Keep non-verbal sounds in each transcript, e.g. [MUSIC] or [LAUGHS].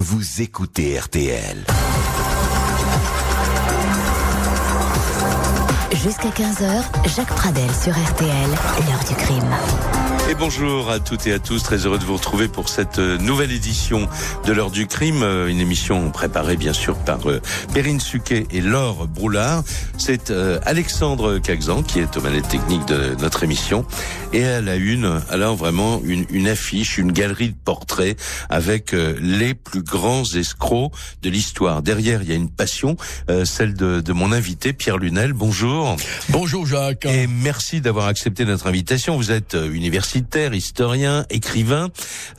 Vous écoutez RTL. Jusqu'à 15h, Jacques Pradel sur RTL, l'heure du crime. Et bonjour à toutes et à tous, très heureux de vous retrouver pour cette euh, nouvelle édition de l'heure du crime, euh, une émission préparée bien sûr par euh, Perrine Suquet et Laure Broulard. C'est Alexandre Caxan qui est au manette technique de notre émission et elle a une, alors vraiment une, une affiche, une galerie de portraits avec les plus grands escrocs de l'histoire. Derrière, il y a une passion, celle de, de mon invité Pierre Lunel. Bonjour. Bonjour Jacques. Et merci d'avoir accepté notre invitation. Vous êtes universitaire historien, écrivain,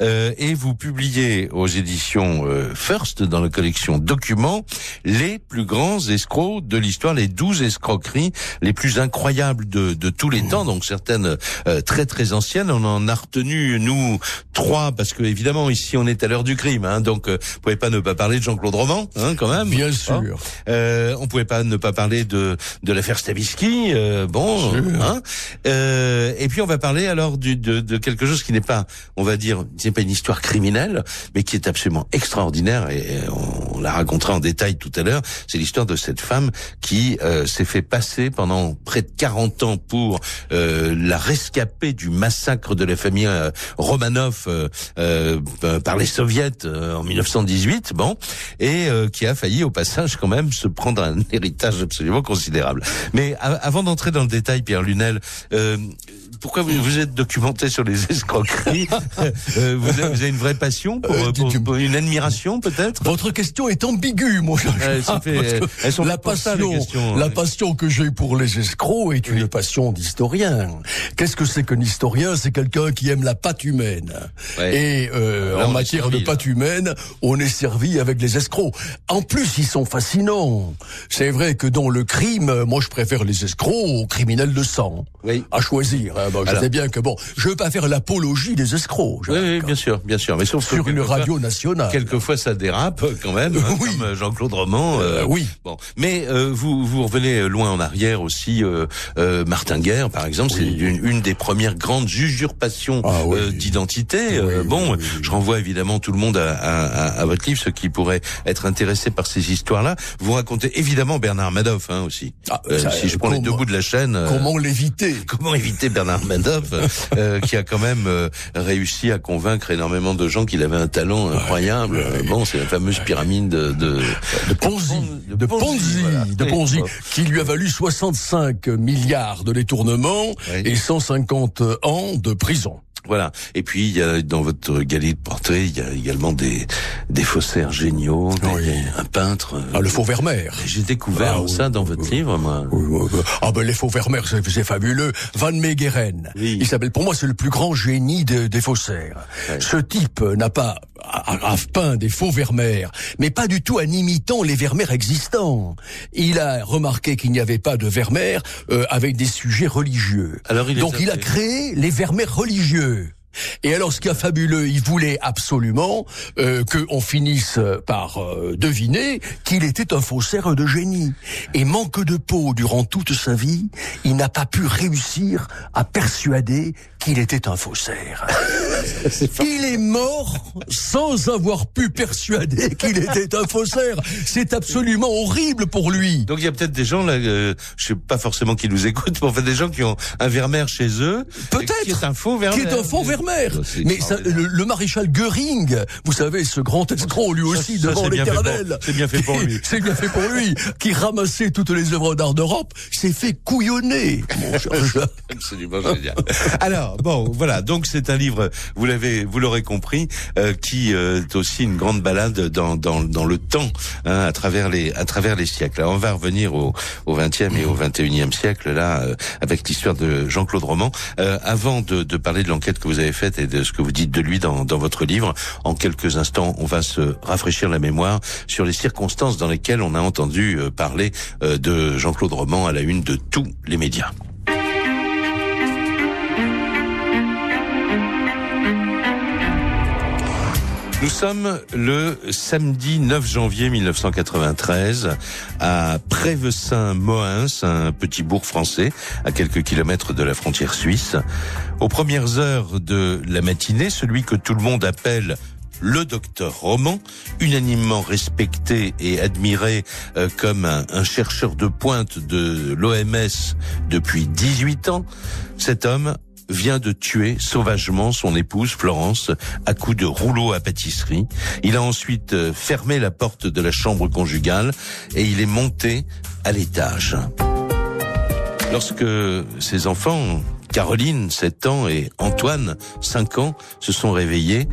euh, et vous publiez aux éditions euh, First, dans la collection Documents, les plus grands escrocs de l'histoire, les douze escroqueries les plus incroyables de, de tous les temps, donc certaines euh, très très anciennes. On en a retenu, nous, trois, parce que évidemment, ici, on est à l'heure du crime, hein, donc euh, vous pouvez pas ne pas parler de Jean-Claude Roman, hein, quand même. Bien sûr. Euh, on pouvait pas ne pas parler de, de l'affaire Stavisky, euh, bon, hein, euh, et puis on va parler alors du, de, quelque chose qui n'est pas, on va dire, n'est pas une histoire criminelle, mais qui est absolument extraordinaire et on, la racontera en détail tout à l'heure. C'est l'histoire de cette femme qui euh, s'est fait passer pendant près de 40 ans pour euh, la rescapée du massacre de la famille euh, Romanov par les soviets en 1918, bon, et qui a failli au passage quand même se prendre un héritage absolument considérable. Mais avant d'entrer dans le détail, Pierre Lunel, pourquoi vous, vous êtes documenté sur les escroqueries [LAUGHS] euh, vous, avez, vous, avez, une vraie passion pour, euh, pour, pour une admiration [LAUGHS] peut-être Votre question est ambiguë, mon cher. Euh, la passion, la hein. passion que j'ai pour les escrocs est une passion d'historien. Qu'est-ce que c'est qu'un historien? C'est quelqu'un qui aime la pâte humaine. Et euh, en matière de pâte humaine, on est servi avec les escrocs. En plus, ils sont fascinants. C'est vrai que dans le crime, moi je préfère les escrocs aux criminels de sang. Oui. À choisir. Hein. Je sais bien que bon, je veux pas faire l'apologie des escrocs. Oui, oui, bien sûr, bien sûr, mais sauf sur une radio nationale. Quelquefois, ça dérape quand même, hein, oui. comme Jean-Claude Roman. Euh, oui. Bon, mais euh, vous vous revenez loin en arrière aussi. Euh, euh Martin Guerre, par exemple, c'est une, une, des premières grandes usurpations ah, d'identité. bon, je renvoie évidemment tout le monde à, à, à, votre livre, ceux qui pourraient être intéressés par ces histoires-là. Vous racontez évidemment Bernard Madoff hein, aussi. Ah, si je prends les deux bouts de la chaîne. Comment l'éviter? [LAUGHS] Comment éviter Bernard Madoff, euh, qui a quand même euh, réussi à convaincre énormément de gens qu'il avait un talent incroyable. Bon, c'est la fameuse pyramide de de, de Ponzi, de Ponzi, de Ponzi, qui lui a valu 65 milliards de détournements et 150 ans de prison. Voilà. Et puis il y a dans votre galerie de portraits, il y a également des des faussaires géniaux, un peintre. Euh, ah le faux Vermeer. J'ai découvert ah, ça dans votre livre, moi. ah ben les faux Vermeer, c'est fabuleux. Van Meegeren. Il s'appelle pour moi c'est le plus grand génie des faussaires. Ce type n'a pas a, peint des faux Vermeer, mais pas du tout en imitant les Vermeer existants. Il a remarqué qu'il n'y avait pas de Vermeer euh, avec des sujets religieux. Alors Donc il a créé les Vermeer religieux. Et alors, ce est fabuleux, il voulait absolument euh, qu'on finisse par euh, deviner qu'il était un faussaire de génie. Et manque de peau durant toute sa vie, il n'a pas pu réussir à persuader qu'il était un faussaire. Il est mort sans avoir pu persuader qu'il était un faussaire. C'est absolument horrible pour lui. Donc il y a peut-être des gens là, euh, je sais pas forcément qui nous écoutent, mais en fait des gens qui ont un Vermeer chez eux, peut-être qui est un faux Vermeer, qui est un faux Vermeer. Mais ça, le, maréchal Göring, vous savez, ce grand escroc lui aussi devant l'éternel. C'est bien fait pour lui. [LAUGHS] C'est bien fait pour lui, qui ramassait toutes les œuvres d'art d'Europe, s'est fait couillonner. [LAUGHS] Absolument génial. Alors bon, voilà. Donc c'est un livre, vous l'avez, vous l'aurez compris, euh, qui euh, est aussi une grande balade dans dans, dans le temps, hein, à travers les à travers les siècles. Alors, on va revenir au au 20e et au 21e siècle là, euh, avec l'histoire de Jean-Claude Roman. avant de, de parler de l'enquête que vous avez faite et de ce que vous dites de lui dans dans votre livre, en quelques instants, on va se rafraîchir la mémoire sur les circonstances dans lesquelles on a entendu parler de Jean-Claude Roman à la une de tous les médias. Nous sommes le samedi 9 janvier 1993 à Prévesin-Moins, un petit bourg français à quelques kilomètres de la frontière suisse. Aux premières heures de la matinée, celui que tout le monde appelle le docteur Roman, unanimement respecté et admiré euh, comme un, chercheur de pointe de l'OMS depuis 18 ans. Cet homme vient de tuer sauvagement son épouse Florence à coups de rouleau à pâtisserie. Il a ensuite euh, fermé la porte de la chambre conjugale et il est monté à l'étage. Lorsque ses enfants, Caroline, 7 ans, et Antoine, 5 ans, se sont réveillés,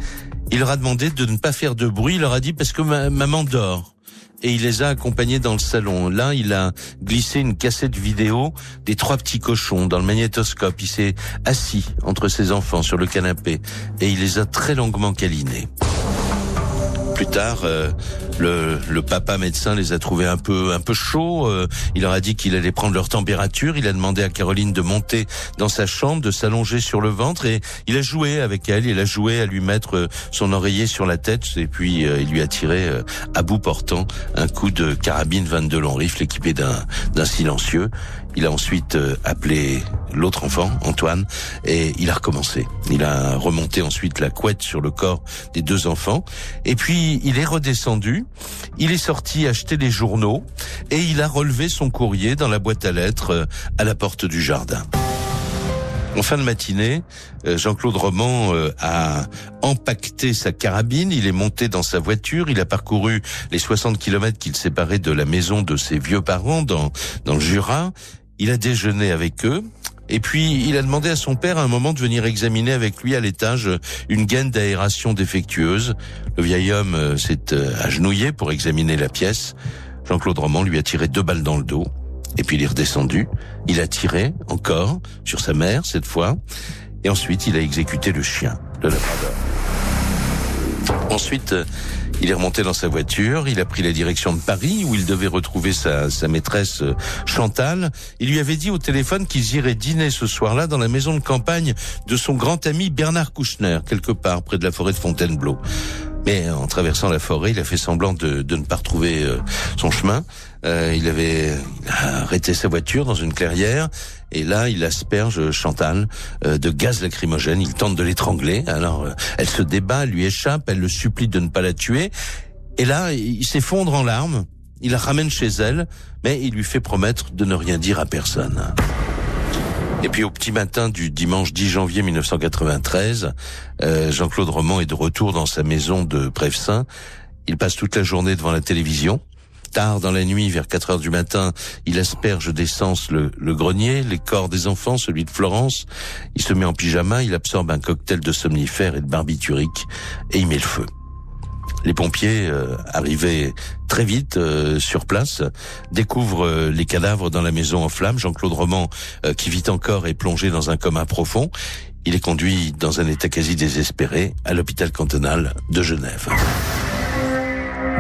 il leur a demandé de ne pas faire de bruit. Il leur a dit parce que ma maman dort et il les a accompagnés dans le salon. Là, il a glissé une cassette vidéo des trois petits cochons dans le magnétoscope. Il s'est assis entre ses enfants sur le canapé et il les a très longuement câlinés. Plus tard, euh, le, le, papa médecin les a trouvés un peu un peu chauds. Euh, il leur a dit qu'il allait prendre leur température. Il a demandé à Caroline de monter dans sa chambre, de s'allonger sur le ventre et il a joué avec elle. Il a joué à lui mettre euh, son oreiller sur la tête et puis il lui a tiré à bout portant un coup de carabine 22 long rifle équipé d'un d'un silencieux. Il a ensuite euh, appelé l'autre enfant, Antoine, et il a recommencé. Il a remonté ensuite la couette sur le corps des deux enfants, et puis il est redescendu, il est sorti acheter des journaux, et il a relevé son courrier dans la boîte à lettres euh, à la porte du jardin. En fin de matinée, euh, Jean-Claude Roman a empaqueté sa carabine, il est monté dans sa voiture, il a parcouru les 60 kilomètres qu'il séparait de la maison de ses vieux parents dans, dans le Jura, il a déjeuné avec eux. Et puis, il a demandé à son père à un moment de venir examiner avec lui à l'étage une gaine d'aération défectueuse. Le vieil homme euh, s'est euh, agenouillé pour examiner la pièce. Jean-Claude Roman lui a tiré deux balles dans le dos. Et puis il est redescendu. Il a tiré encore sur sa mère cette fois. Et ensuite, il a exécuté le chien, labrador. Ensuite, euh, il est remonté dans sa voiture, il a pris la direction de Paris où il devait retrouver sa, sa maîtresse euh, Chantal. Il lui avait dit au téléphone qu'ils iraient dîner ce soir-là dans la maison de campagne de son grand ami Bernard Kouchner, quelque part près de la forêt de Fontainebleau. Mais en traversant la forêt, il a fait semblant de, de ne pas retrouver euh, son chemin. Euh, il avait arrêté sa voiture dans une clairière et là, il asperge Chantal euh, de gaz lacrymogène. Il tente de l'étrangler. Alors, euh, elle se débat, lui échappe. Elle le supplie de ne pas la tuer. Et là, il s'effondre en larmes. Il la ramène chez elle, mais il lui fait promettre de ne rien dire à personne. Et puis au petit matin du dimanche 10 janvier 1993, euh, Jean-Claude Roman est de retour dans sa maison de Prevessin. Il passe toute la journée devant la télévision. Tard dans la nuit, vers 4 heures du matin, il asperge d'essence le, grenier, les corps des enfants, celui de Florence. Il se met en pyjama, il absorbe un cocktail de somnifères et de barbiturique et il met le feu. Les pompiers, euh, arrivés très vite euh, sur place, découvrent euh, les cadavres dans la maison en flammes. Jean-Claude Roman, euh, qui vit encore, est plongé dans un coma profond. Il est conduit dans un état quasi désespéré à l'hôpital cantonal de Genève.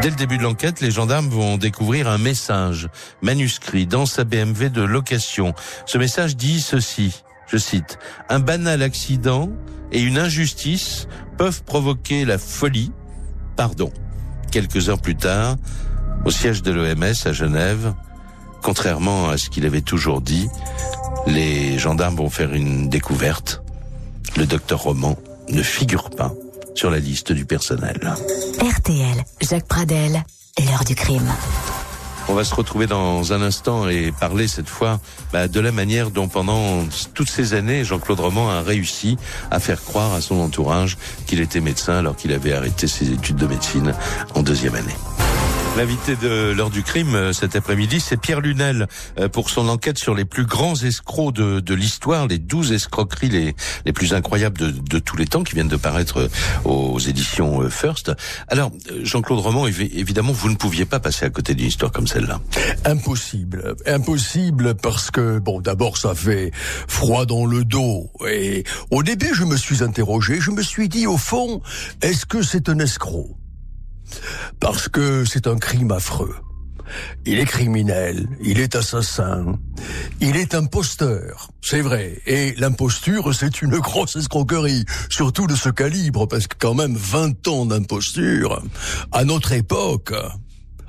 Dès le début de l'enquête, les gendarmes vont découvrir un message manuscrit dans sa BMW de location. Ce message dit ceci, je cite, Un banal accident et une injustice peuvent provoquer la folie, pardon. Quelques heures plus tard, au siège de l'OMS à Genève, contrairement à ce qu'il avait toujours dit, les gendarmes vont faire une découverte. Le docteur Roman ne figure pas sur la liste du personnel. RTL, Jacques Pradel, l'heure du crime. On va se retrouver dans un instant et parler cette fois bah, de la manière dont pendant toutes ces années, Jean-Claude Roman a réussi à faire croire à son entourage qu'il était médecin alors qu'il avait arrêté ses études de médecine en deuxième année. L'invité de l'heure du crime euh, cet après-midi, c'est Pierre Lunel euh, pour son enquête sur les plus grands escrocs de, de l'histoire, les douze escroqueries les, les plus incroyables de, de, tous les temps qui viennent de paraître euh, aux éditions First. Alors, Jean-Claude Roman, évidemment, vous ne pouviez pas passer à côté d'une histoire comme celle-là. Impossible. Impossible parce que, bon, d'abord, ça fait froid dans le dos. Et au début, je me suis interrogé, je me suis dit, au fond, est-ce que c'est un escroc? Parce que c'est un crime affreux. Il est criminel, il est assassin, il est imposteur, c'est vrai. Et l'imposture, c'est une grosse escroquerie, surtout de ce calibre, parce que quand même 20 ans d'imposture, à notre époque,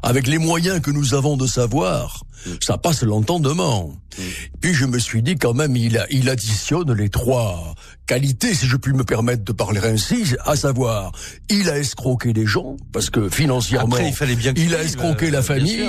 avec les moyens que nous avons de savoir, ça passe l'entendement. Mm. Puis je me suis dit quand même, il, il additionne les trois qualité, si je puis me permettre de parler ainsi, à savoir, il a escroqué des gens, parce que financièrement, il, fallait bien il a escroqué la euh, famille,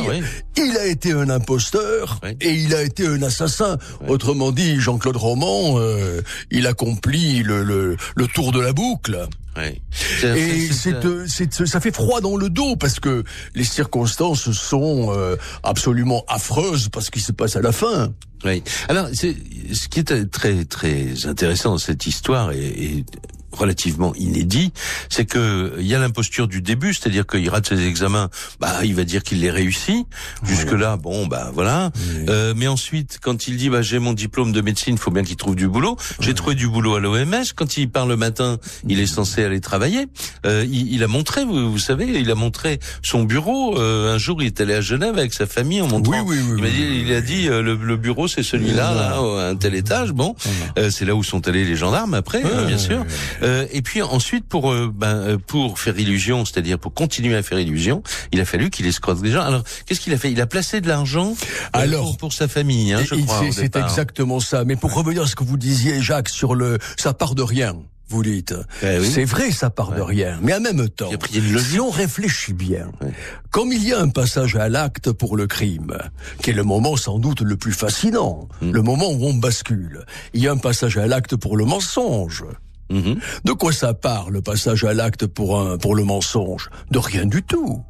il a été un imposteur, et il a été un assassin. Autrement dit, Jean-Claude Roman, euh, il accomplit le, le, le tour de la boucle. Et c'est, ça fait froid dans le dos parce que les circonstances sont euh, absolument affreuses parce qu'il se passe à la fin. Oui. Alors, c'est, ce qui est très très intéressant dans cette histoire et, et relativement inédit, c'est que il y a l'imposture du début, c'est-à-dire qu'il rate ses examens, bah il va dire qu'il les réussit. Jusque là, bon bah voilà. Euh, mais ensuite, quand il dit bah j'ai mon diplôme de médecine, il faut bien qu'il trouve du boulot. J'ai trouvé du boulot à l'OMS. Quand il part le matin, il est censé aller travailler. Euh, il, il, a montré, vous, vous, savez, il a montré son bureau. Euh, un jour, il est allé à Genève avec sa famille en montrant. Oui, oui, oui, il a dit, il a dit euh, le, le, bureau c'est celui-là, là, à un tel étage. Bon, euh, c'est là où sont allés les gendarmes après, hein, bien sûr. Euh, et puis ensuite, pour euh, ben, euh, pour faire illusion, c'est-à-dire pour continuer à faire illusion, il a fallu qu'il escroque des gens. Alors, qu'est-ce qu'il a fait? Il a placé de l'argent alors pour, sa famille, hein, je crois. C'est exactement ça. Mais pour revenir à ce que vous disiez, Jacques, sur le, ça part de rien vous dites. Eh c'est vrai, ça part de rien. Mais en même temps, si on réfléchit bien, comme il y a un passage à l'acte pour le crime, qui est le moment sans doute le plus fascinant, hmm. le moment où on bascule, il y a un passage à l'acte pour le mensonge. Mhm. De quoi ça parle, le passage à l'acte pour un, pour le mensonge? De rien du tout.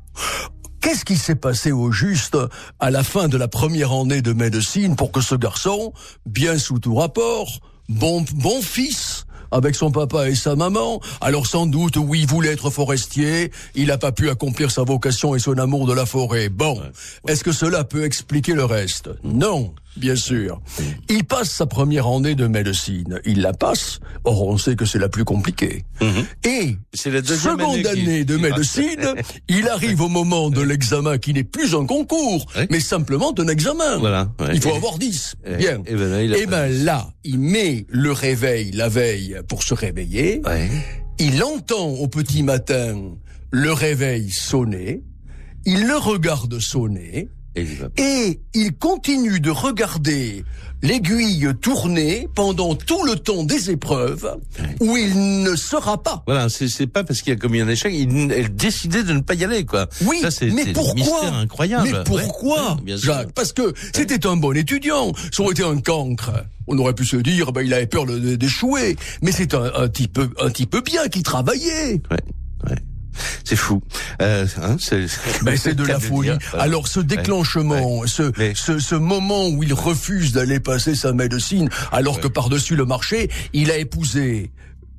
Qu'est-ce qui s'est passé au juste à la fin de la première année de médecine pour que ce garçon, bien sous tout rapport, bon, bon fils, avec son papa et sa maman. Alors sans doute, oui, il voulait être forestier, il n'a pas pu accomplir sa vocation et son amour de la forêt. Bon, est-ce que cela peut expliquer le reste? Non bien sûr. Il passe sa première année de médecine. Il la passe. Or, on sait que c'est la plus compliquée. Mhm. Et, c'est la seconde année, de médecine, [LAUGHS] il arrive au moment de l'examen qui n'est plus un concours, mais simplement un examen. Voilà. Il faut avoir 10. Bien. Et ben, là, il, ben là, il met le réveil la veille pour se réveiller. Il entend au petit matin le réveil sonner. Il le regarde sonner. Et il continue de regarder l'aiguille tourner pendant tout le temps des épreuves où il ne sera pas. Voilà, c'est pas parce qu'il a commis un échec, il, elle décidait de ne pas y aller, quoi. Oui, Ça, mais pourquoi? incroyable. Mais pourquoi, Jacques Parce que c'était un bon étudiant. Ça aurait été un cancre. On aurait pu se dire, ben, il avait peur d'échouer. Mais c'est un, un type, un type bien qui travaillait. Ouais. Ouais. C'est fou. Euh, hein, c'est ben, de la [LAUGHS] folie. Alors ce déclenchement, ce, ce, ce moment où il refuse d'aller passer sa médecine, alors que par-dessus le marché, il a épousé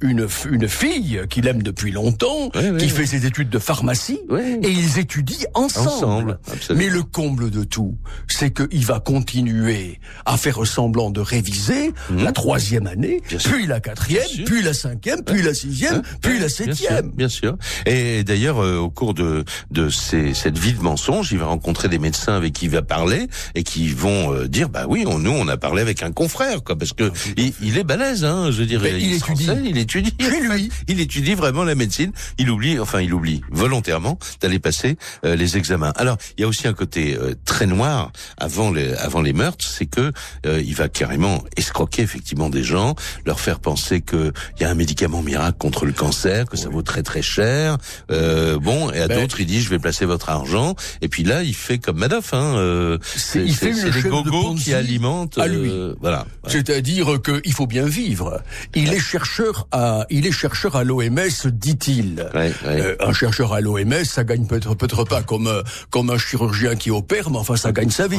une, une fille qu'il aime depuis longtemps, qui fait ses études de pharmacie, et ils étudient ensemble. Mais le comble de tout, c'est qu'il va continuer à faire semblant de réviser mhm. la troisième année, puis la quatrième, puis la cinquième, puis la sixième, puis la septième. Bien sûr. Et d'ailleurs, euh, au cours de, de ces, cette vie de mensonge, il va rencontrer des médecins avec qui il va parler et qui vont euh, dire, bah oui, on, nous, on a parlé avec un confrère, quoi, parce que ah, il, est balèze, hein, je veux dire, il, est français, il est étudie. lui. Il étudie vraiment la médecine. Il oublie, enfin, il oublie volontairement d'aller passer euh, les examens. Alors, il y a aussi un côté euh, très noir avant les avant les meurtres, c'est que euh, il va carrément escroquer effectivement des gens, leur faire penser que il y a un médicament miracle contre le cancer, que ça vaut très très cher. bon, et à ben d'autres, il dit je vais placer votre argent. Et puis là, il fait comme Madoff. Hein, c'est les gogos qui alimentent. À lui. voilà. C'est-à-dire qu'il faut bien vivre. Il est chercheur à il est chercheur à l'OMS, dit-il. Euh, un chercheur à l'OMS, ça gagne peut-être peut-être pas comme euh, comme un chirurgien qui opère, mais enfin ça gagne sa vie.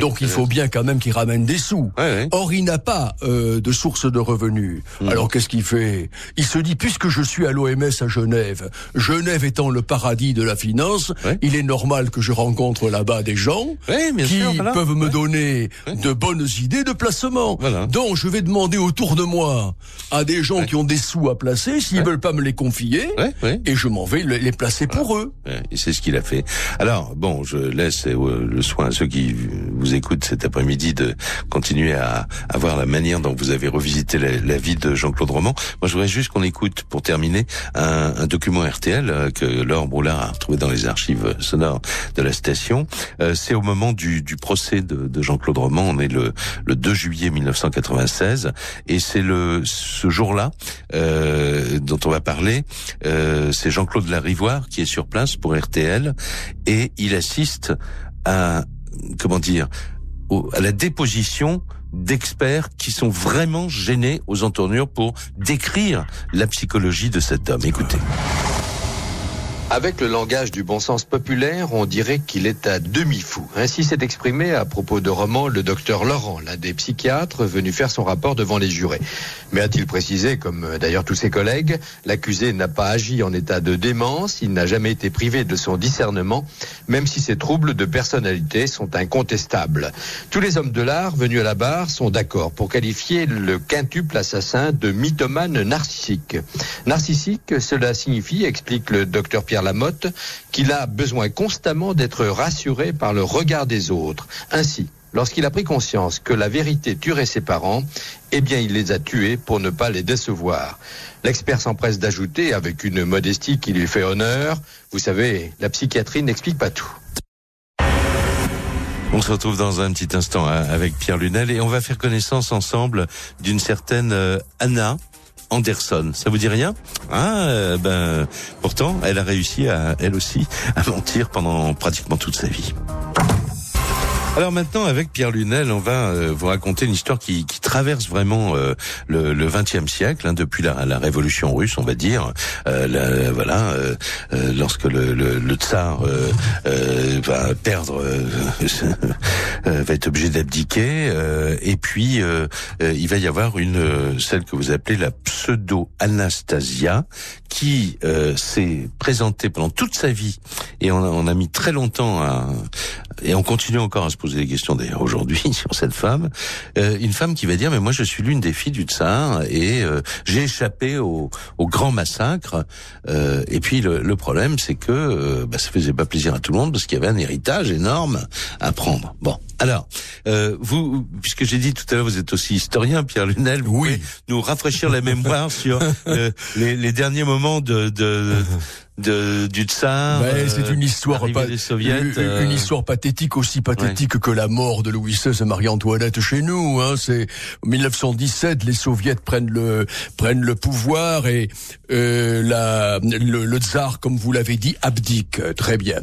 Donc il faut bien quand même qu'il ramène des sous. Or il n'a pas euh, de source de revenus. Hmm. Alors qu'est-ce qu'il fait? Il se dit puisque je suis à l'OMS à Genève, Genève étant le paradis de la finance, il est normal que je rencontre là-bas des gens qui peuvent me donner de bonnes idées de placement. Donc je vais demander autour de moi à des gens qui ont des sous à placer, s'ils veulent pas me les confier, et je m'en vais les placer pour eux. Et c'est ce qu'il a fait. Alors, bon, je laisse euh, le soin à ceux qui vous écoutent cet après-midi de continuer à, à voir la manière dont vous avez revisité la, vie de Jean-Claude Roman. Moi, je voudrais juste qu'on écoute, pour terminer, un, un document RTL euh, que Laure Broulard a retrouvé dans les archives sonores de la station. Euh, c'est au moment du, du procès de, de Jean-Claude Roman. On est le, le 2 juillet 1996, et c'est le ce jour-là euh, dont on va parler. Euh, c'est Jean-Claude Larivoire qui est sur place pour RTL, et il assiste à comment dire à la déposition d'experts qui sont vraiment gênés aux entournures pour décrire la psychologie de cet homme. Écoutez. Avec le langage du bon sens populaire, on dirait qu'il est à demi-fou. Ainsi s'est exprimé à propos de Roman le docteur Laurent, l'un des psychiatres venu faire son rapport devant les jurés. Mais a-t-il précisé, comme d'ailleurs tous ses collègues, l'accusé n'a pas agi en état de démence, il n'a jamais été privé de son discernement, même si ses troubles de personnalité sont incontestables. Tous les hommes de l'art venus à la barre sont d'accord pour qualifier le quintuple assassin de mythomane narcissique. Narcissique, cela signifie, explique le docteur Pierre Lamotte qu'il a besoin constamment d'être rassuré par le regard des autres. Ainsi, lorsqu'il a pris conscience que la vérité tuerait ses parents, eh bien il les a tués pour ne pas les décevoir. L'expert s'empresse d'ajouter, avec une modestie qui lui fait honneur, vous savez, la psychiatrie n'explique pas tout. On se retrouve dans un petit instant hein, avec Pierre Lunel et on va faire connaissance ensemble d'une certaine euh, Anna. Anderson. Ça vous dit rien Ah, euh, ben, pourtant, elle a réussi à, elle aussi, à mentir pendant pratiquement toute sa vie. Alors maintenant, avec Pierre Lunel, on va euh, vous raconter une histoire qui, qui traverse vraiment euh, le, le XXe siècle, hein, depuis la, la, Révolution russe, on va dire. Euh, voilà, lorsque le, le, le tsar va perdre, [LAUGHS] va être obligé d'abdiquer, et puis il va y avoir une celle que vous appelez la pseudo Anastasia, qui s'est présentée pendant toute sa vie, et on on a mis très longtemps à, et on continue encore à se poser des questions d'ailleurs aujourd'hui [LAUGHS] sur cette femme, euh, une femme qui va dire mais moi je suis l'une des filles du tsar et euh, j'ai échappé au, au, grand massacre. Euh, et puis le, le problème c'est que euh, bah, ça faisait pas plaisir à tout le monde parce qu'il y avait un héritage énorme à prendre. Bon, alors vous, puisque j'ai dit tout à l'heure, vous êtes aussi historien, Pierre Lunel, vous oui. pouvez nous rafraîchir la mémoire sur [LAUGHS] les, les, derniers moments de, de de, du tsar. Ben, c'est une histoire pas, des soviets, une, une, histoire pathétique aussi pathétique que la mort de Louis XVI et Marie-Antoinette chez nous. Hein. C'est 1917, les soviets prennent le prennent le pouvoir et euh, la, le, le, tsar, comme vous l'avez dit, abdique. Très bien.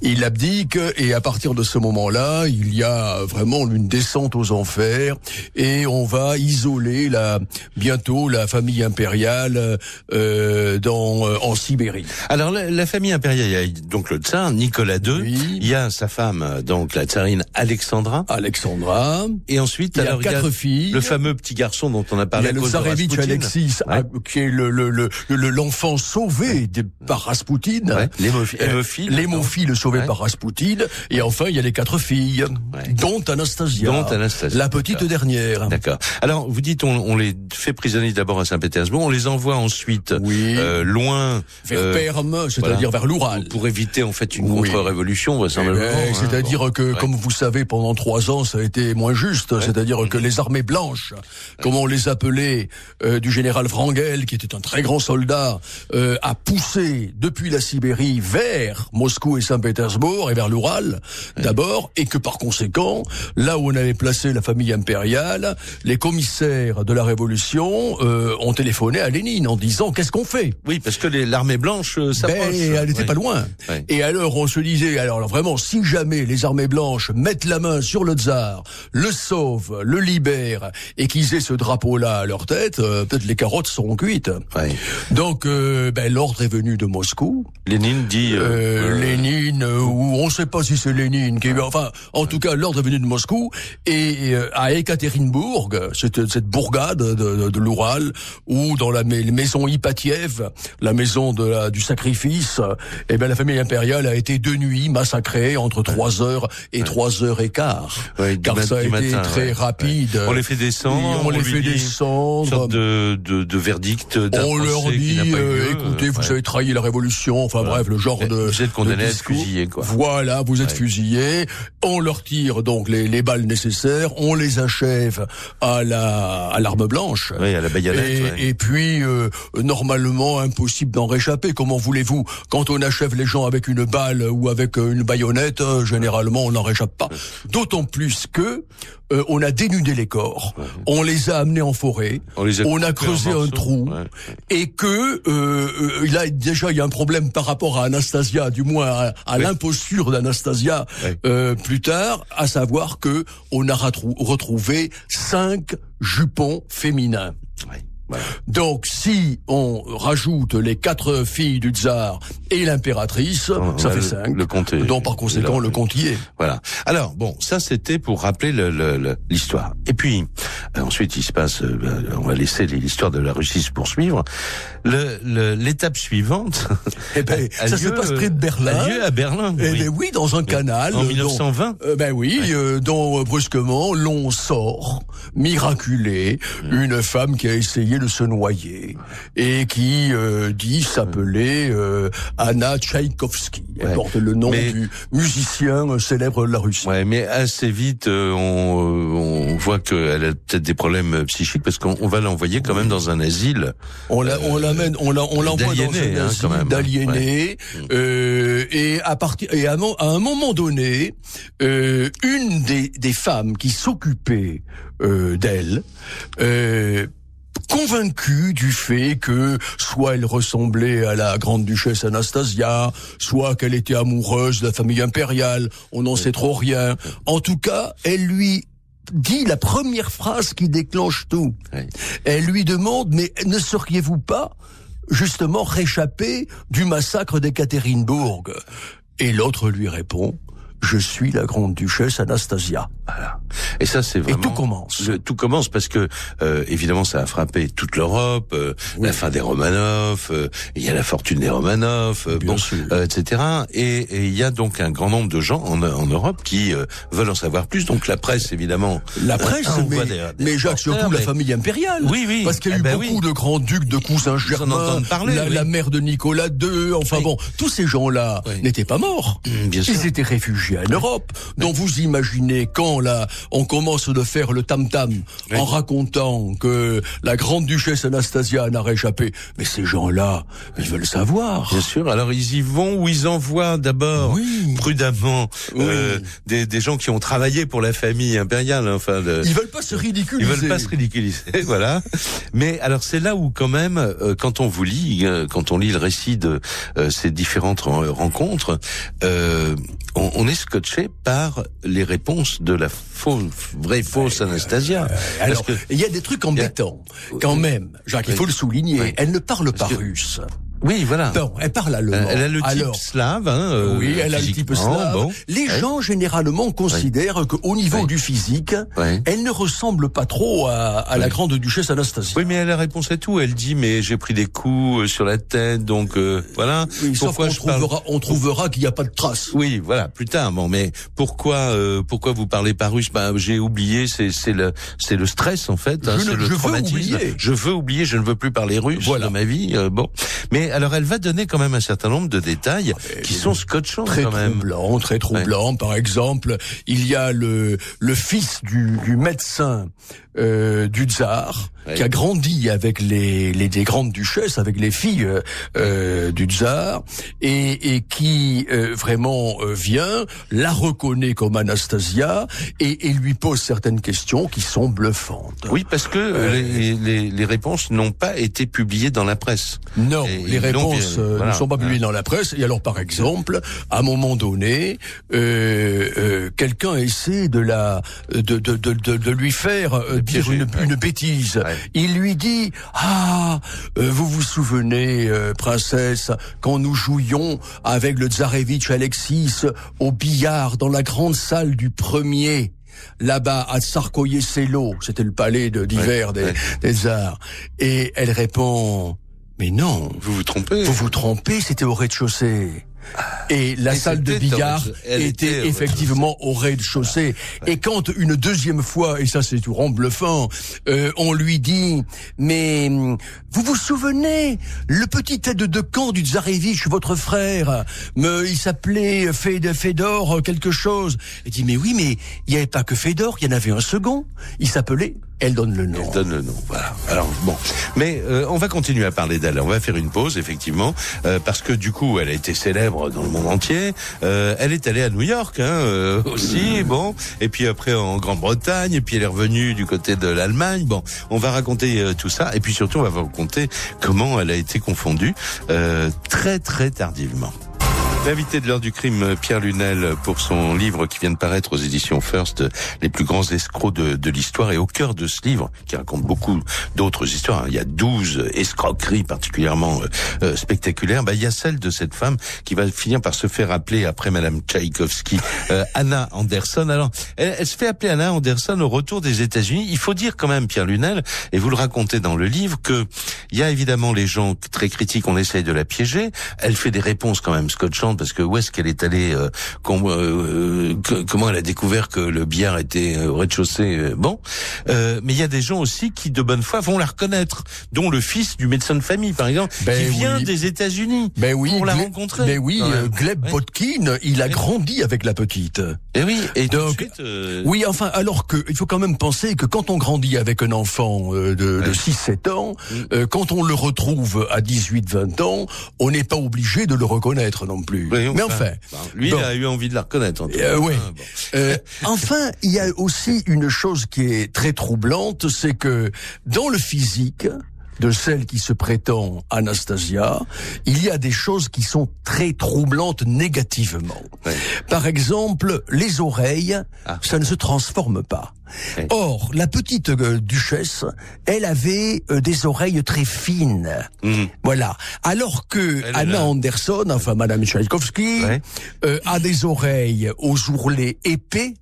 Il abdique et à partir de ce moment-là, il y a vraiment une descente aux enfers et on va isoler la bientôt la famille impériale euh, dans en Sibérie. Alors la, la, famille impériale, il y a donc le tsar Nicolas II, il y a sa femme donc la tsarine Alexandra. Alexandra. Et ensuite, il y a quatre filles. Le fameux petit garçon dont on a parlé. Il y a le tsarevitch Alexis, ah, qui est le l'enfant le, le, sauvé de, par Rasputin. Ouais. L'hémophile. Euh, L'hémophile sauvé par Rasputin. Et enfin, il y a les quatre filles, dont Anastasia. Dont Anastasia. La petite dernière. D'accord. Alors, vous dites, on, on les fait prisonniers d'abord à Saint-Pétersbourg, on les envoie ensuite oui. euh, loin. Vers euh, c'est-à-dire vers l'Oural. Pour éviter en fait une contre-révolution, vraisemblablement. Eh hein, c'est-à-dire que, comme vous savez, pendant trois ans, ça a été moins juste. C'est-à-dire que les armées blanches, comme on les appelait, euh, du général Wrangel, qui était un très grand soldat, euh, a poussé depuis la Sibérie vers Moscou et Saint-Pétersbourg et vers l'Oural d'abord, et que par conséquent, là où on avait placé la famille impériale, les commissaires de la Révolution euh, ont téléphoné à Lénine en disant qu'est-ce qu'on fait? Oui, parce que l'armée blanche euh, ben, elle n'était pas loin. Et alors on se disait, alors vraiment, si jamais les armées blanches mettent la main sur le tsar, le sauvent, le libèrent, et qu'ils aient ce drapeau-là à leur tête, euh, peut-être les carottes seront cuites. Donc euh, ben, l'ordre est venu de Moscou. Lénine dit... Lénine, ou on ne sait pas si c'est Lénine, qui, enfin, en tout cas, l'ordre est venu de Moscou, et à Ekaterinbourg, cette, cette bourgade de, de, de l'Oural, ou dans la maison Ipatiev, la maison de la, du sacrifice sacrifice, eh ben la famille impériale a été de nuit massacrée entre 3 heures et 3 heures et quart. car ça a été très rapide. On les fait descendre. on, les fait descendre. Une sorte de, de, de verdict. On leur dit, euh, écoutez, vous avez trahi la révolution. Enfin bref, le genre de. Vous êtes condamné à être fusillé, quoi. Voilà, vous êtes fusillé. On leur tire donc les, les balles nécessaires. On les achève à la à l'arme blanche. Oui, à la baïonnette. Et, et puis euh, normalement impossible d'en réchapper. Comment voulez-vous Quand on achève les gens avec une balle ou avec euh, une baïonnette, euh, généralement on n'en réchappe pas. D'autant plus que euh, on a dénudé les corps, on les a amenés en forêt, on, a, creusé un trou, et que euh, là déjà il y a un problème par rapport à Anastasia, du moins à, l'imposture d'Anastasia plus tard, à savoir que on a retrouvé cinq jupons féminins. Donc, si on rajoute les quatre filles du tsar et l'impératrice, ça fait cinq. Le comté. Donc, par conséquent, le compte y est. Voilà. Alors, bon, ça c'était pour rappeler l'histoire. Et puis, euh, ensuite, il se passe, euh, on va laisser l'histoire de la Russie se poursuivre. L'étape suivante, [LAUGHS] eh ben, ça se passe près de Berlin. A lieu à Berlin. Eh oui. ben oui, dans un canal. En 1920. Euh, ben oui, dont brusquement l'on sort, miraculé, mm. une femme qui a essayé de se noyer et qui euh, dit s'appeler euh, Anna Tchaïkovsky. Elle porte le nom du musicien euh, célèbre de la Russie. Ouais, mais assez vite, on, on voit qu'elle a peut-être des problèmes psychiques parce qu'on va l'envoyer quand même dans un asile. On l'amène, on l'envoie dans un hein, asile hein. d'aliénés. et à partir et à, un moment donné, une des, des femmes qui s'occupait d'elle convaincue du fait que soit elle ressemblait à la grande duchesse Anastasia, soit qu'elle était amoureuse de la famille impériale, on n'en sait trop rien. En tout cas, elle lui dit la première phrase qui déclenche tout. Elle lui demande, mais ne seriez-vous pas justement réchappé du massacre d'Ekaterinbourg? Et l'autre lui répond, je suis la grande duchesse Anastasia. Voilà. Et ça, c'est vraiment. Et tout commence. tout commence parce que euh, évidemment, ça a frappé toute l'Europe. Euh, la fin des Romanov. Euh, il y a la fortune des Romanov. bon, etc. Et il y a donc un grand nombre de gens en, en Europe qui veulent en savoir plus. Donc la presse, évidemment. La presse, mais, mais Jacques, surtout la famille impériale. Oui, oui. Parce qu'il y a eu eh ben beaucoup de grands ducs, de cousins germains, parler, la, la, mère de Nicolas II. Enfin bon, tous ces gens-là n'étaient pas morts. Mmh, bien sûr. Ils étaient réfugiés en Europe. Donc vous imaginez quand là on commence de faire le tam-tam en racontant que la grande duchesse Anastasia n'a réchappé, mais ces gens-là, ils veulent savoir. Bien sûr. Alors ils y vont ou ils envoient d'abord prudemment euh, des, des, gens qui ont travaillé pour la famille impériale. Enfin, ils veulent pas se ridiculiser. Ils veulent pas se ridiculiser. [LAUGHS] voilà. Mais alors c'est là où quand même, euh, quand on vous lit, euh, quand on lit le récit de ces différentes rencontres, on, on est scotché par les réponses de la fausse, vraie fausse Anastasia. Euh, alors, il y a des trucs embêtants, quand même. Jacques, il faut le souligner. Elle ne parle pas russe. Oui, voilà. Non, elle parle allemand. Elle a le type Alors, slave. Hein, euh, oui, elle a le type slave. Bon. Les gens généralement considèrent qu'au niveau du physique, elle ne ressemble pas trop à, à la grande duchesse Anastasie. Oui, mais elle a réponse à tout. Elle dit mais j'ai pris des coups euh, sur la tête, donc euh, voilà. Oui, sauf qu'on trouvera, on trouvera qu'il n'y a pas de traces. Oui, voilà, plus tard. Bon, mais pourquoi euh, pourquoi vous parlez pas russe? Ben j'ai oublié. C'est c'est le c'est le stress en fait. Hein, c'est le je traumatisme. Veux oublier. Je veux oublier. Je ne veux plus parler russe voilà. dans ma vie. bon, mais alors elle va donner quand même un certain nombre de détails ah, qui sont scotchants très quand même. Troublant, très troublant. Par exemple, il y a le le fils du, du médecin euh, du tsar qui a grandi avec les, les des grandes duchesses, avec les filles euh, euh du tsar, et, et qui euh, vraiment euh, vient, la reconnaît comme Anastasia et, et, lui pose certaines questions qui sont bluffantes. Oui, parce que les, les, les, réponses n'ont pas été publiées dans la presse. Non, les réponses ne sont pas publiées dans la presse. Et alors, par exemple, à un moment donné, quelqu'un essaie de la de de, de, de, lui faire dire une, une bêtise. Il lui dit ah euh, vous vous souvenez euh, princesse quand nous jouions avec le tsarevitch Alexis au billard dans la grande salle du premier là-bas à Tsarkoye-Selo, c'était le palais d'hiver des, des, arts. Et elle répond Mais non. Vous vous trompez. Vous vous trompez, c'était au rez-de-chaussée. Et la Et salle de billard était effectivement au rez-de-chaussée. Et quand une deuxième fois, et ça c'est tout bluffant, euh, on lui dit, mais hum, vous vous souvenez, le petit aide de camp du Tsarevitch, votre frère, me, il s'appelait euh, quelque chose. Il dit, mais oui, mais il n'y avait pas que Fedor, il y en avait un second. Il s'appelait, elle donne le nom. Elle donne le nom. Voilà. Alors bon, mais euh, on va continuer à parler d'elle. On va faire une pause effectivement euh, parce que du coup, elle a été célèbre dans le monde entier. Euh, elle est allée à New York hein, euh, aussi. Bon, et puis après en Grande-Bretagne. Et puis elle est revenue du côté de l'Allemagne. Bon, on va raconter euh, tout ça. Et puis surtout, on va vous raconter comment elle a été confondue très très tardivement. L'invité de l'heure du crime, Pierre Lunel, pour son livre qui vient de paraître aux éditions First, les plus grands escrocs de, de l'histoire. Et au cœur de ce livre, qui raconte beaucoup d'autres histoires, hein, il y a 12 escroqueries particulièrement euh, euh, spectaculaires, bah, il y a celle de cette femme qui va finir par se faire appeler, après Madame Tchaïkovski, euh, Anna Anderson. Alors, elle, elle se fait appeler Anna Anderson au retour des États-Unis. Il faut dire quand même, Pierre Lunel, et vous le racontez dans le livre, que il y a évidemment les gens très critiques, on essaye de la piéger. Elle fait des réponses quand même scotchantes parce que où est-ce qu'elle est allée, euh, com- euh, que- comment elle a découvert que le billard était euh, au rez-de-chaussée. euh, bon, Euh, mais il y a des gens aussi qui de bonne foi vont la reconnaître, dont le fils du médecin de famille par exemple, Ben qui vient des États-Unis. Ben oui, pour la Gle- rencontrer. Ben oui, euh, Gleb Ouais. Potkin, il a grandi avec la petite. Et oui, et Donc, suite, euh, Oui, enfin, alors que il faut quand même penser que quand on grandit avec un enfant euh, de, de Ouais. 6-7 ans, Mm. euh, quand on le retrouve à 18-20 ans, on n'est pas obligé de le reconnaître non plus. Oui, Mais enfin, lui, bon. il a eu envie de la reconnaître. En tout Euh, oui. Ah, bon. Euh, enfin, il y a aussi une chose qui est très troublante, c'est que dans le physique de celle qui se prétend Anastasia, il y a des choses qui sont très troublantes négativement. Par exemple, les oreilles, Ah. ça ne se transforme pas. Or, la petite euh, duchesse, elle avait euh, des oreilles très fines. Mhm. Voilà. Alors que Elle Anna. Anderson, enfin Madame Tchaïkovski, euh, a des oreilles aux ourlets épais.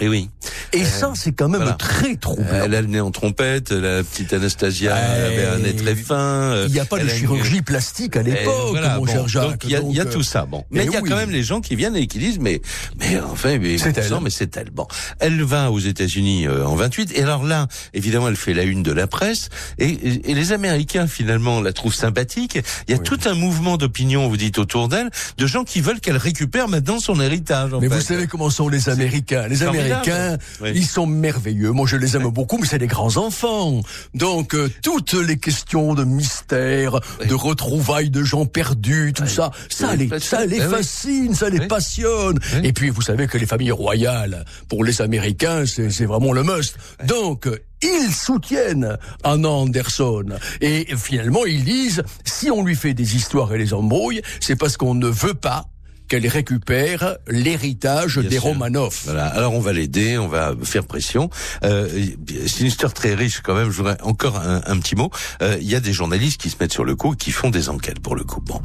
Et oui. Et ça, c'est quand même voilà. très troublant. Elle a le nez en trompette, la petite Anastasia avait un nez très fin. euh, il n'y a pas de une- chirurgie plastique à l'époque, voilà, mon bon, cher Jacques. Il y a, y tout ça. Bon, mais eh il y a oui. quand même les gens qui viennent et qui disent mais mais enfin mais C'est elle. mais c'est elle. Bon, elle va aux États-Unis euh, en 28 et alors là évidemment elle fait la une de la presse et, et, et les Américains finalement la trouvent sympathique. Il y a Oui. tout un mouvement d'opinion vous dites autour d'elle de gens qui veulent qu'elle récupère maintenant son héritage. en Mais fait. vous savez comment sont les Américains Les formidable. Américains, Oui. ils sont merveilleux. Moi, je les aime beaucoup, mais c'est des grands enfants. Donc, euh, toutes les questions de mystère, Oui. de retrouvailles de gens perdus, tout Oui. ça, Ça les ça les fascine, ça les passionne. Et puis, vous savez que les familles royales, pour les Américains, c'est vraiment le must. Donc, ils soutiennent Anna Anderson. Et finalement, ils disent, si on lui fait des histoires et les embrouille, c'est parce qu'on ne veut pas qu'elle récupère l'héritage des sûr. Romanov. Voilà. Alors on va l'aider, on va faire pression. Euh, c'est une histoire très riche quand même. Je voudrais encore un, un petit mot. Euh, Il y a des journalistes qui se mettent sur le coup, qui font des enquêtes pour le coup. Bon.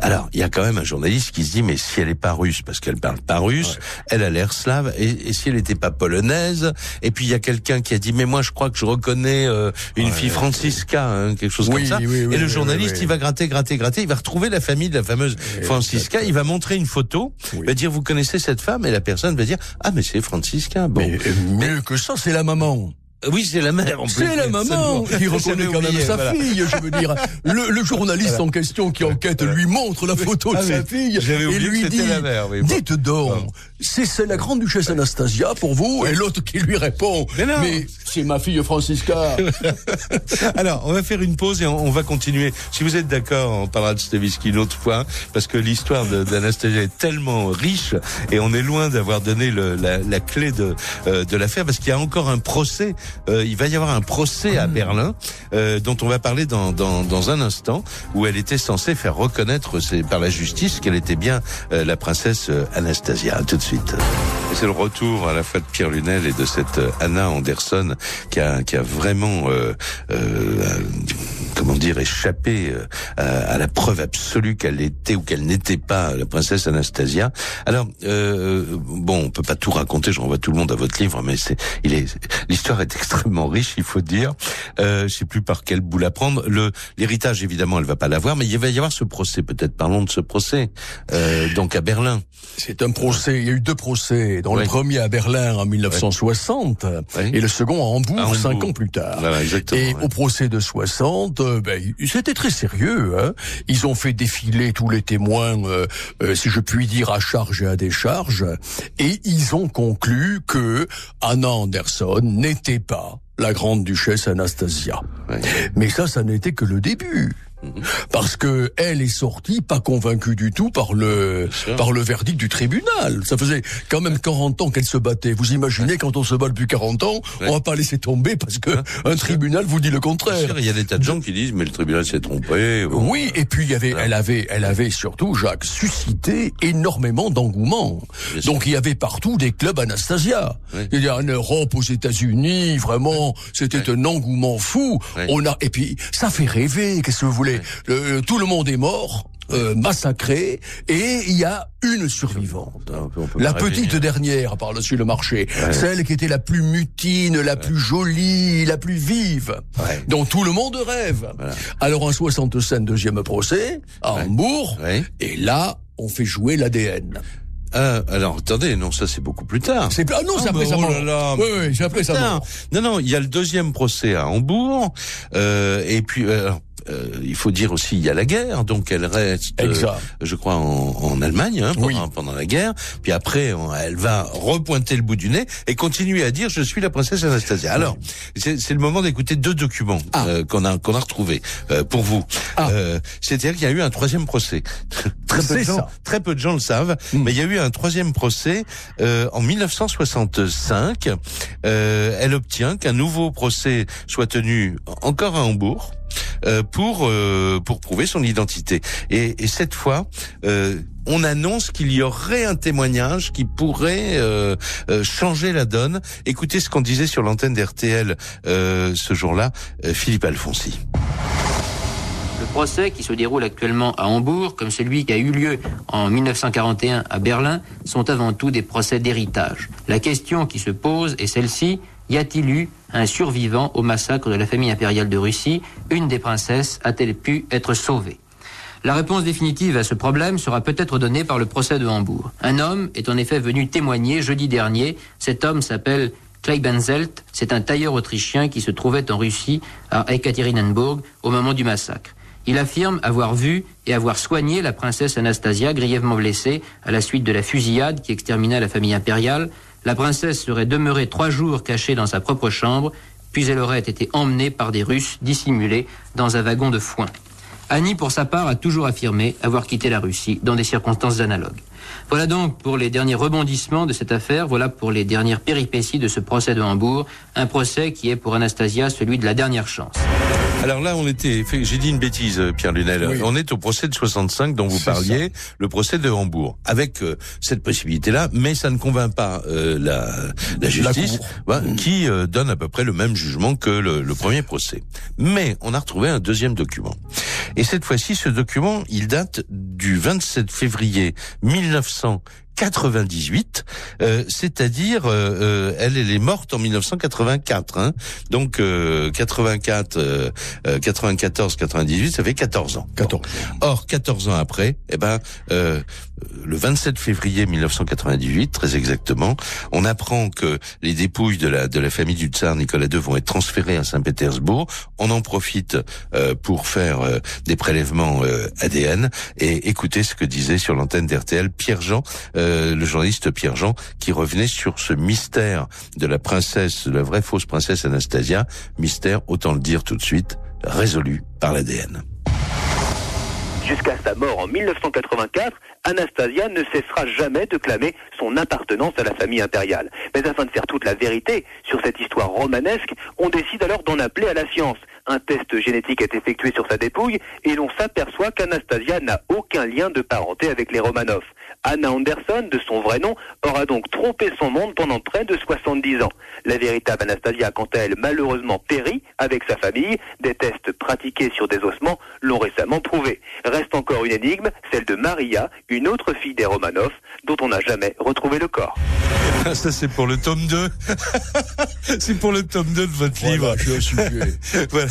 Alors il y a quand même un journaliste qui se dit mais si elle est pas russe parce qu'elle parle pas russe, elle a l'air slave et, et si elle n'était pas polonaise. Et puis il y a quelqu'un qui a dit mais moi je crois que je reconnais euh, une Ouais. fille Francisca, hein, quelque chose Oui, comme ça. oui, oui, et le journaliste il va gratter, gratter, gratter. Il va retrouver la famille de la fameuse Francisca. Il va montrer une photo. Oui. Il va dire vous connaissez cette femme et la personne va dire ah mais c'est Francisca. Bon. Mais euh, mieux que ça, c'est la maman. Euh, Oui, c'est la mère. C'est la maman qui reconnaît quand même sa voilà. fille, je veux dire. Le, le journaliste en question qui enquête lui montre la photo Ah de sa fille et lui dit la mère, oui, bon. Dites donc, c'est la grande duchesse Anastasia pour vous Et l'autre qui lui répond Mais non. C'est ma fille Francisca. [LAUGHS] Alors, on va faire une pause et on, on va continuer. Si vous êtes d'accord, on parlera de Stavisky une autre fois, parce que l'histoire d'Anastasia est tellement riche et on est loin d'avoir donné le- la, la clé de, euh, de l'affaire, parce qu'il y a encore un procès. euh, il va y avoir un procès à Berlin euh, dont on va parler dans, dans, dans un instant, où elle était censée faire reconnaître c'est par la justice qu'elle était bien euh, la princesse Anastasia. À tout de suite. C'est le retour à la fois de Pierre Lunel et de cette euh, Anna Anderson qui a, qui a vraiment euh, euh, comment dire, échapper à, la preuve absolue qu'elle était ou qu'elle n'était pas la princesse Anastasia. Alors, bon, on peut pas tout raconter, je renvoie tout le monde à votre livre, mais c'est, il est, l'histoire est extrêmement riche, il faut dire. Euh, je sais plus par quel bout la prendre. Le, l'héritage, évidemment, elle va pas l'avoir, mais il va y avoir ce procès, peut-être. Parlons de ce procès, euh, donc à Berlin. C'est un procès. Il y a eu deux procès. Dans le premier à Berlin en 1960 et le second à Hambourg, cinq ans plus tard. et au procès de 60, euh, ben, c'était très sérieux. Hein. Ils ont fait défiler tous les témoins, euh, euh, si je puis dire, à charge et à décharge, et ils ont conclu que Anna Anderson n'était pas la grande duchesse Anastasia. Mais ça, ça n'était que le début. Mhm. Parce que elle est sortie pas convaincue du tout par le par le verdict du tribunal. Ça faisait quand même 40 ans qu'elle se battait. Vous imaginez quand on se bat depuis 40 ans, on va pas laisser tomber parce que un tribunal vous dit le contraire. Il y a des tas de gens qui disent mais le tribunal s'est trompé. Oui, et puis il y avait elle avait elle avait surtout Jacques suscité énormément d'engouement. Donc il y avait partout des clubs Anastasia. Il y a en Europe, aux États-Unis, vraiment, c'était un engouement fou. On a et puis ça fait rêver. Qu'est-ce que vous voulez tout le monde est mort. Euh, massacré et il y a une survivante. la petite dernière par-dessus le marché. Celle qui était la plus mutine, la plus jolie, la plus vive. dont tout le monde rêve. Alors en 65, deuxième procès, à Hambourg. Et là, on fait jouer l'ADN. Ah, alors attendez, non, ça c'est beaucoup plus tard. C'est ah non, c'est après ça. Oh oui, oui, c'est après ça. Non, non, il y a le deuxième procès à Hambourg, euh, et puis euh, euh, il faut dire aussi il y a la guerre, donc elle reste, euh, je crois, en, en Allemagne hein, pendant, pendant, la guerre. Puis après, elle va repointer le bout du nez et continuer à dire je suis la princesse Anastasia. Alors, c'est le moment d'écouter deux documents ah. euh, qu'on a qu'on a retrouvés pour vous. Ah. C'est-à-dire qu'il y a eu un troisième procès. [LAUGHS] très peu de gens, très peu de gens le savent, hmm. mais il y a eu un troisième procès en 1965. elle obtient qu'un nouveau procès soit tenu encore à Hambourg. Euh, pour euh, pour prouver son identité. Et, et cette fois, euh, on annonce qu'il y aurait un témoignage qui pourrait changer la donne. Écoutez ce qu'on disait sur l'antenne d'RTL ce jour-là, Philippe Alfonsi. Le procès qui se déroule actuellement à Hambourg, comme celui qui a eu lieu en 1941 à Berlin, sont avant tout des procès d'héritage. La question qui se pose est celle-ci y a-t-il eu un survivant au massacre de la famille impériale de Russie? Une des princesses a-t-elle pu être sauvée? La réponse définitive à ce problème sera peut-être donnée par le procès de Hambourg. Un homme est en effet venu témoigner jeudi dernier. Cet homme s'appelle Clay Benzelt. C'est un tailleur autrichien qui se trouvait en Russie, à Ekaterinenburg, au moment du massacre. Il affirme avoir vu et avoir soigné la princesse Anastasia, grièvement blessée à la suite de la fusillade qui extermina la famille impériale la princesse serait demeurée trois jours cachée dans sa propre chambre, puis elle aurait été emmenée par des Russes dissimulés dans un wagon de foin. Annie, pour sa part, a toujours affirmé avoir quitté la Russie dans des circonstances analogues. Voilà donc pour les derniers rebondissements de cette affaire, voilà pour les dernières péripéties de ce procès de Hambourg, un procès qui est pour Anastasia celui de la dernière chance. Alors là, on était, j'ai dit une bêtise, euh, Pierre Lunel. On est au procès de 65 dont vous parliez, le procès de Hambourg, avec euh, cette possibilité-là, mais ça ne convainc pas euh, la, la, justice, mmh. qui donne à peu près le même jugement que le, le, premier procès. Mais on a retrouvé un deuxième document. Et cette fois-ci, ce document, il date du 27 février 1900 98, euh, c'est-à-dire euh, euh, elle, elle est morte en 1984, hein. donc 84, 94, 98, ça fait 14 ans. 14. Or 14 ans après, eh ben le 27 février 1998, très exactement, on apprend que les dépouilles de la de la famille du tsar Nicolas II vont être transférées à Saint-Pétersbourg. On en profite pour faire des prélèvements ADN et écoutez ce que disait sur l'antenne d'RTL Pierre Jean. Euh, le journaliste Pierre Jean, qui revenait sur ce mystère de la princesse, de la vraie fausse princesse Anastasia, mystère, autant le dire tout de suite, résolu par l'ADN. Jusqu'à sa mort en 1984, Anastasia ne cessera jamais de clamer son appartenance à la famille impériale. Mais afin de faire toute la vérité sur cette histoire romanesque, on décide alors d'en appeler à la science. un test génétique est effectué sur sa dépouille et l'on s'aperçoit qu'Anastasia n'a aucun lien de parenté avec les Romanov. Anna Anderson, de son vrai nom, aura donc trompé son monde pendant près de 70 ans. La véritable Anastasia, quant à elle, malheureusement périt avec sa famille. Des tests pratiqués sur des ossements l'ont récemment prouvé. Reste encore une énigme, celle de Maria, une autre fille des Romanov, dont on n'a jamais retrouvé le corps. Ça, c'est pour le tome 2. [LAUGHS] c'est pour le tome 2 de votre livre. [LAUGHS] voilà.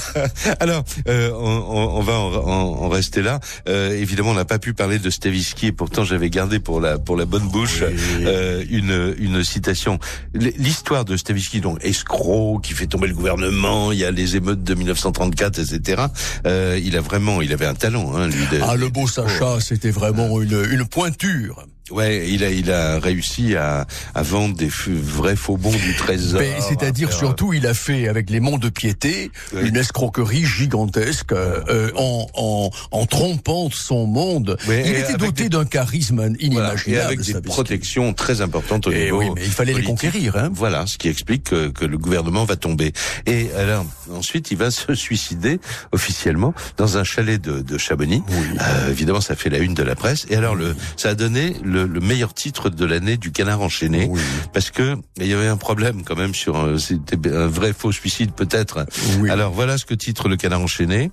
Alors, euh, on, on, va en, en, rester là. Euh, évidemment, on n'a pas pu parler de Stavisky et pourtant j'avais gardé pour la pour la bonne bouche euh, une une citation. L'histoire de Stavisky, donc escroc qui fait tomber le gouvernement. Il y a les émeutes de 1934, etc. Euh, il a vraiment, il avait un talent. Hein, lui, de, ah, le beau Sacha, c'était vraiment une une pointure. Ouais, il a il a réussi à, à vendre des vrais faux bons du trésor. C'est-à-dire surtout, il a fait avec les monts de piété une escroquerie gigantesque euh, en, en, en trompant son monde. il était doté d'un charisme inimaginable. et avec des protections très importantes au niveau. Oui, mais il fallait les conquérir. Hein. Voilà, ce qui explique que, que, le gouvernement va tomber. Et alors ensuite, il va [LAUGHS] se suicider officiellement dans un chalet de, de Chamonix. Euh, évidemment, ça fait la une de la presse. Et alors le, ça a donné le le, meilleur titre de l'année du Canard enchaîné, parce que il y avait un problème quand même sur euh, c'était un vrai faux suicide peut-être. Alors voilà ce que titre le Canard enchaîné.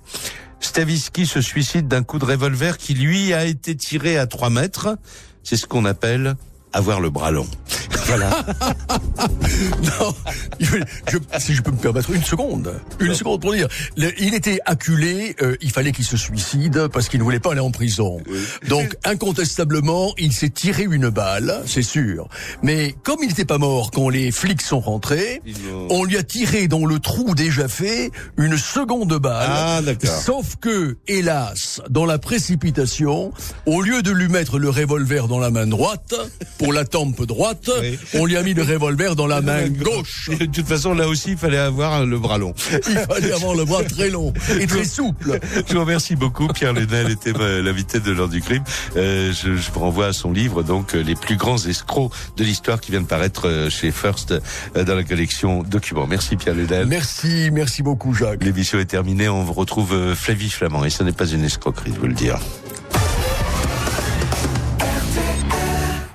Stavisky se suicide d'un coup de revolver qui lui a été tiré à 3 mètres. C'est ce qu'on appelle avoir le bras long. Voilà. [LAUGHS] non, je, si je peux me permettre une seconde, une seconde pour dire, il était acculé, euh, il fallait qu'il se suicide parce qu'il ne voulait pas aller en prison. Donc incontestablement, il s'est tiré une balle, c'est sûr. Mais comme il n'était pas mort quand les flics sont rentrés, on lui a tiré dans le trou déjà fait une seconde balle. Ah, sauf que, hélas, dans la précipitation, au lieu de lui mettre le revolver dans la main droite pour la tempe droite, on lui a mis le revolver dans la main gauche. de toute façon, là aussi, il fallait avoir le bras long. Il fallait avoir le bras très long et très souple. Je vous remercie beaucoup. Pierre Lenel était l'invité de l'heure du crime. Euh, je, je, vous renvoie à son livre, donc euh, les plus grands escrocs de l'histoire, qui vient de paraître euh, chez First dans la collection Documents. Merci Pierre Lenel. Merci, merci beaucoup Jacques. L'émission est terminée. On vous retrouve Flavie Flamand et ce n'est pas une escroquerie de vous le dire.